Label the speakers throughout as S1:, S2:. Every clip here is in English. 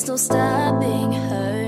S1: there's no stopping her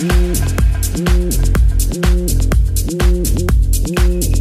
S2: mm mm mm mm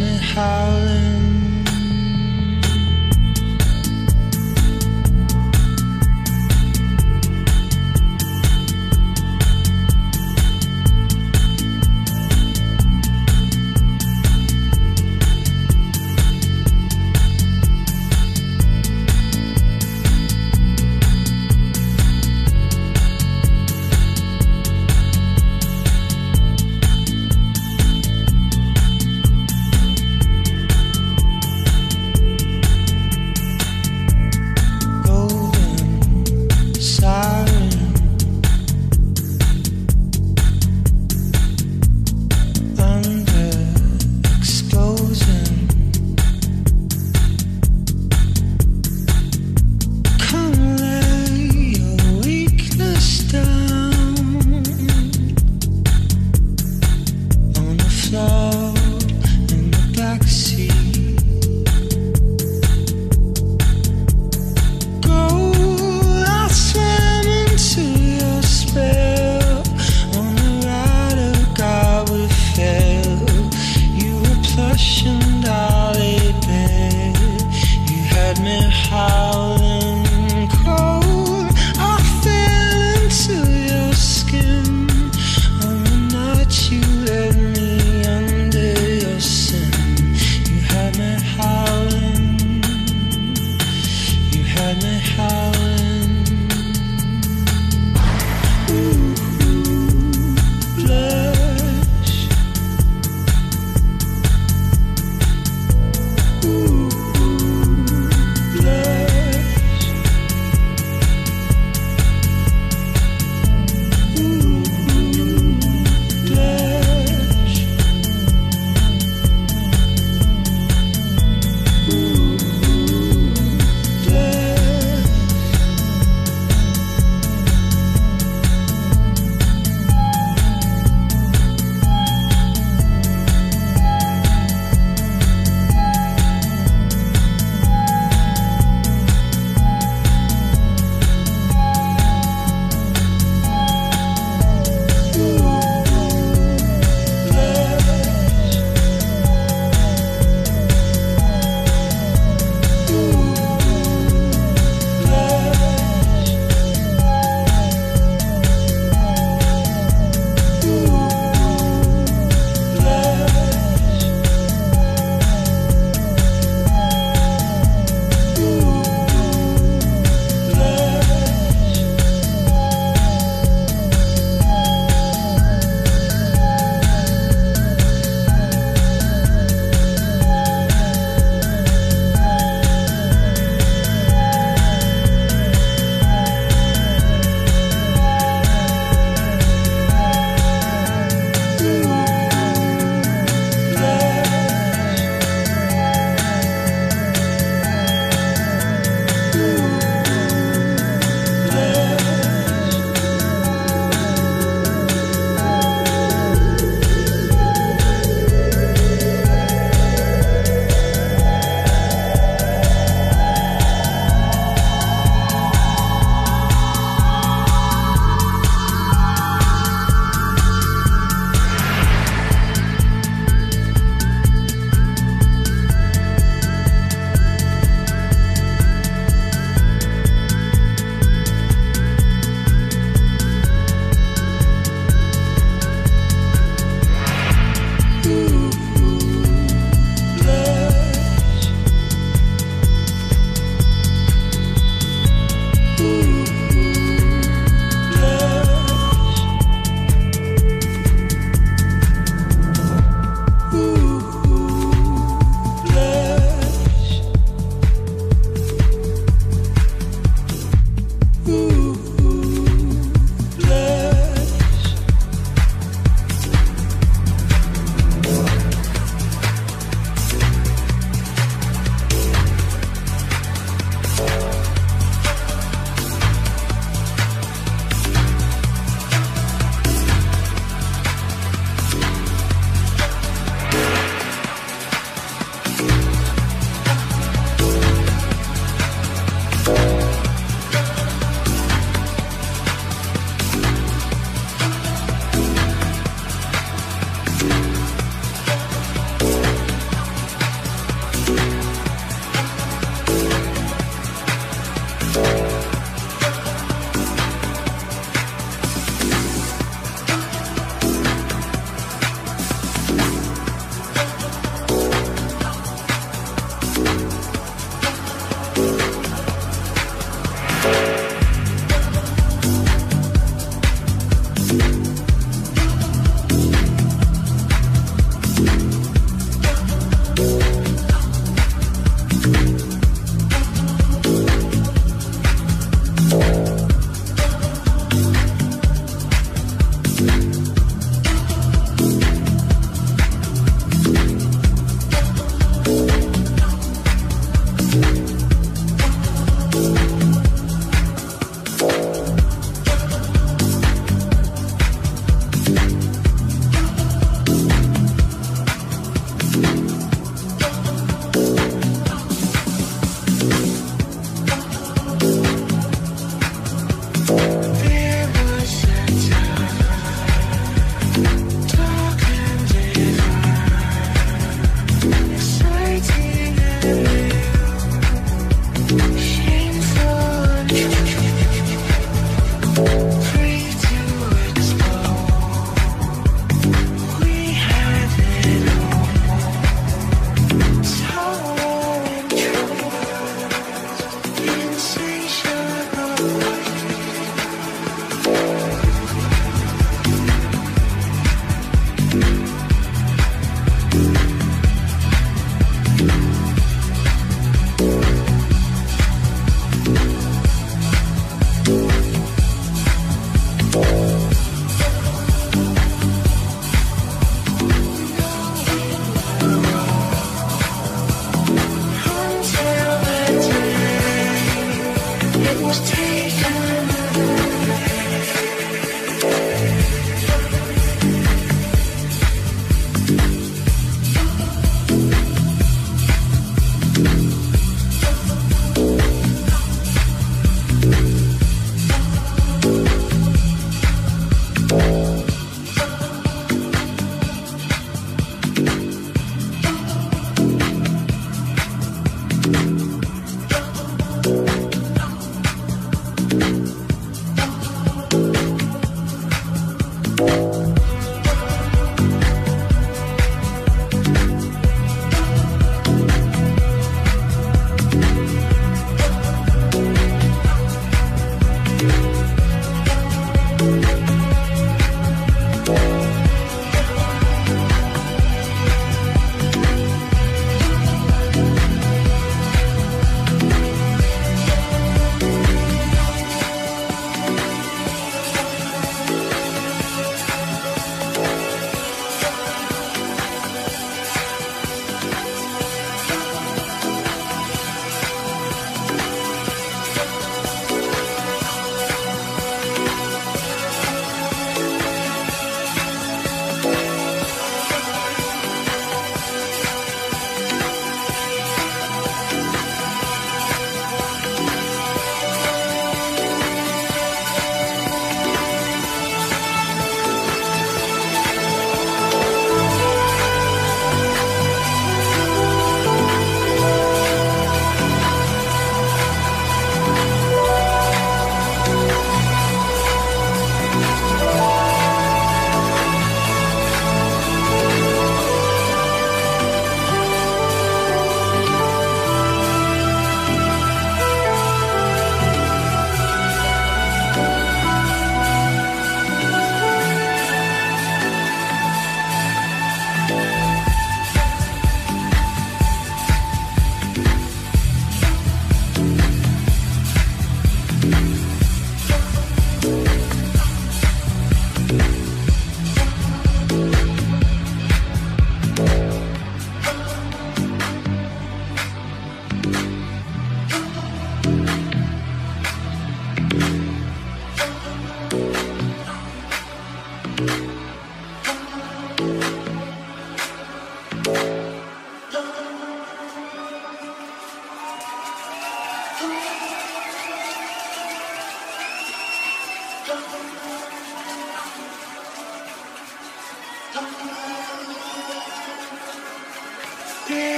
S3: me howling.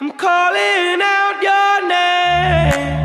S3: I'm calling out your name.